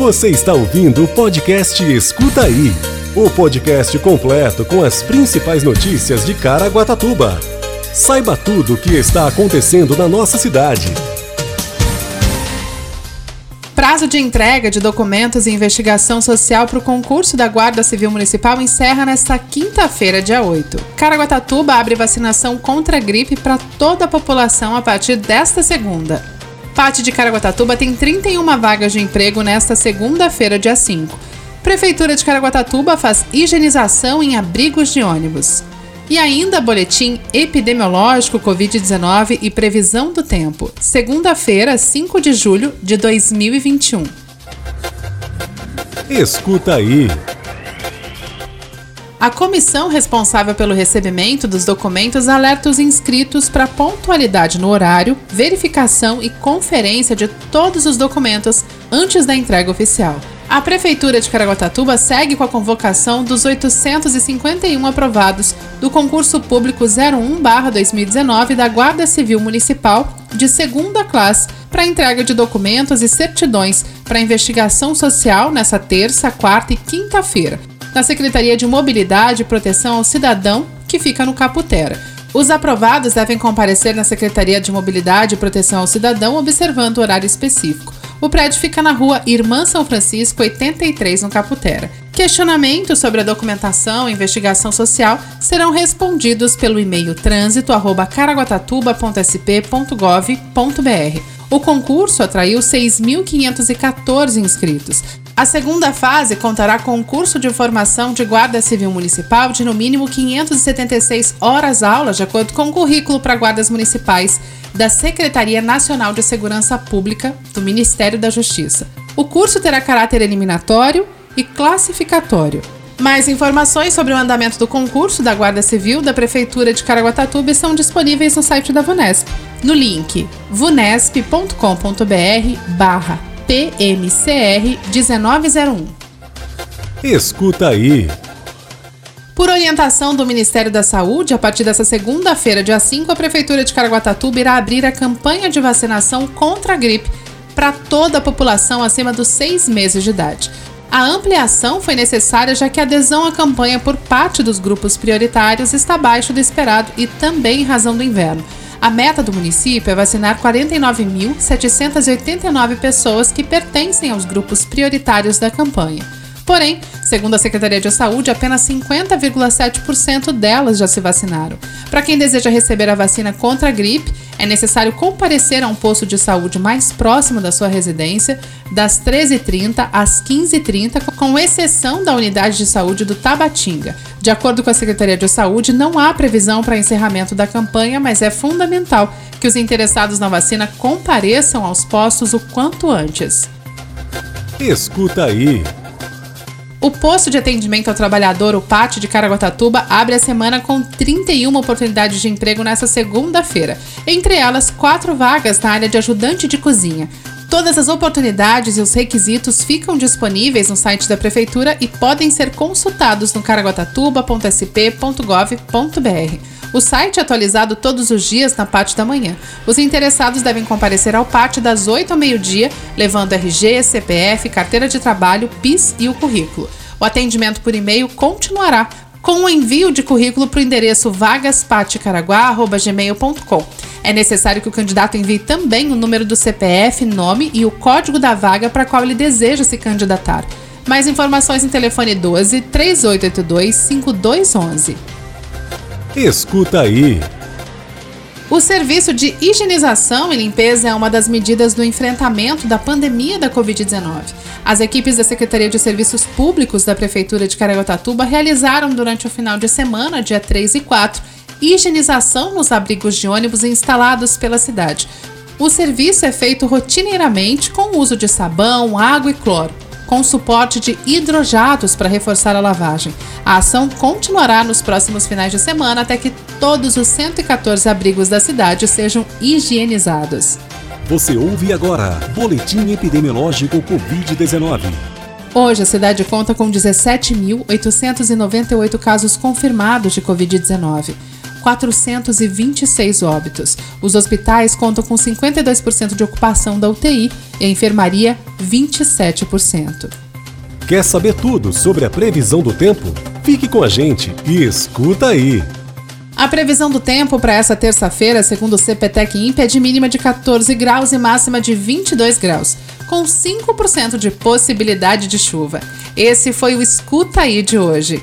Você está ouvindo o podcast Escuta Aí o podcast completo com as principais notícias de Caraguatatuba. Saiba tudo o que está acontecendo na nossa cidade. Prazo de entrega de documentos e investigação social para o concurso da Guarda Civil Municipal encerra nesta quinta-feira, dia 8. Caraguatatuba abre vacinação contra a gripe para toda a população a partir desta segunda. Pate de Caraguatatuba tem 31 vagas de emprego nesta segunda-feira, dia 5. Prefeitura de Caraguatatuba faz higienização em abrigos de ônibus. E ainda boletim epidemiológico Covid-19 e previsão do tempo. Segunda-feira, 5 de julho de 2021. Escuta aí. A comissão responsável pelo recebimento dos documentos alerta os inscritos para pontualidade no horário, verificação e conferência de todos os documentos antes da entrega oficial. A Prefeitura de Caraguatatuba segue com a convocação dos 851 aprovados do concurso público 01-2019 da Guarda Civil Municipal de segunda classe para entrega de documentos e certidões para investigação social nessa terça, quarta e quinta-feira, na Secretaria de Mobilidade e Proteção ao Cidadão, que fica no Caputera. Os aprovados devem comparecer na Secretaria de Mobilidade e Proteção ao Cidadão observando o horário específico. O prédio fica na rua Irmã São Francisco, 83, no Caputera. Questionamentos sobre a documentação e investigação social serão respondidos pelo e-mail trânsito@caraguatatuba.sp.gov.br. O concurso atraiu 6.514 inscritos. A segunda fase contará com um curso de formação de Guarda Civil Municipal de no mínimo 576 horas aula, de acordo com o currículo para guardas municipais da Secretaria Nacional de Segurança Pública do Ministério da Justiça. O curso terá caráter eliminatório e classificatório. Mais informações sobre o andamento do concurso da Guarda Civil da Prefeitura de Caraguatatuba estão disponíveis no site da VUNESP, no link vunesp.com.br barra PMCR 1901. Escuta aí. Por orientação do Ministério da Saúde, a partir dessa segunda-feira, dia 5, a Prefeitura de Caraguatatuba irá abrir a campanha de vacinação contra a gripe para toda a população acima dos seis meses de idade. A ampliação foi necessária já que a adesão à campanha por parte dos grupos prioritários está abaixo do esperado e também em razão do inverno. A meta do município é vacinar 49.789 pessoas que pertencem aos grupos prioritários da campanha. Porém, segundo a Secretaria de Saúde, apenas 50,7% delas já se vacinaram. Para quem deseja receber a vacina contra a gripe, é necessário comparecer a um posto de saúde mais próximo da sua residência, das 13h30 às 15h30, com exceção da unidade de saúde do Tabatinga. De acordo com a Secretaria de Saúde, não há previsão para encerramento da campanha, mas é fundamental que os interessados na vacina compareçam aos postos o quanto antes. Escuta aí. O posto de atendimento ao trabalhador, o PAT de Caraguatatuba, abre a semana com 31 oportunidades de emprego nesta segunda-feira. Entre elas, quatro vagas na área de ajudante de cozinha. Todas as oportunidades e os requisitos ficam disponíveis no site da Prefeitura e podem ser consultados no caraguatatuba.sp.gov.br. O site é atualizado todos os dias na parte da manhã. Os interessados devem comparecer ao pátio das 8 ao meio-dia, levando RG, CPF, carteira de trabalho, PIS e o currículo. O atendimento por e-mail continuará com o envio de currículo para o endereço vagaspatecaraguá.gmail.com. É necessário que o candidato envie também o número do CPF, nome e o código da vaga para a qual ele deseja se candidatar. Mais informações em telefone 12 3882 5211. Escuta aí. O serviço de higienização e limpeza é uma das medidas do enfrentamento da pandemia da Covid-19. As equipes da Secretaria de Serviços Públicos da Prefeitura de Caraguatatuba realizaram durante o final de semana, dia 3 e 4, higienização nos abrigos de ônibus instalados pela cidade. O serviço é feito rotineiramente com o uso de sabão, água e cloro com suporte de hidrojatos para reforçar a lavagem. A ação continuará nos próximos finais de semana até que todos os 114 abrigos da cidade sejam higienizados. Você ouve agora Boletim Epidemiológico Covid-19. Hoje, a cidade conta com 17.898 casos confirmados de Covid-19. 426 óbitos. Os hospitais contam com 52% de ocupação da UTI e a enfermaria 27%. Quer saber tudo sobre a previsão do tempo? Fique com a gente e escuta aí! A previsão do tempo para essa terça-feira, segundo o CPTEC INPE, é de mínima de 14 graus e máxima de 22 graus, com 5% de possibilidade de chuva. Esse foi o Escuta Aí de hoje.